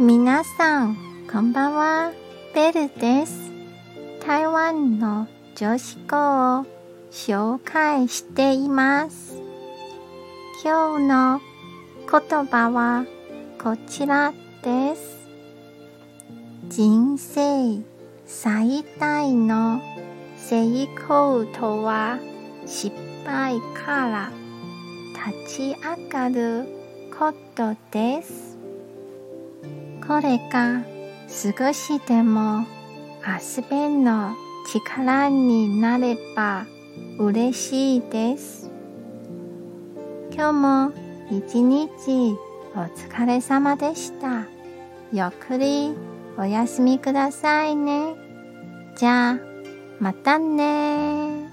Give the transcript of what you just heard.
皆さん、こんばんは。ベルです。台湾の女子校を紹介しています。今日の言葉はこちらです。人生最大の成功とは失敗から立ち上がることです。これが少しでも遊べの力になれば嬉しいです。今日も一日お疲れ様でした。ゆっくりお休みくださいね。じゃあ、またね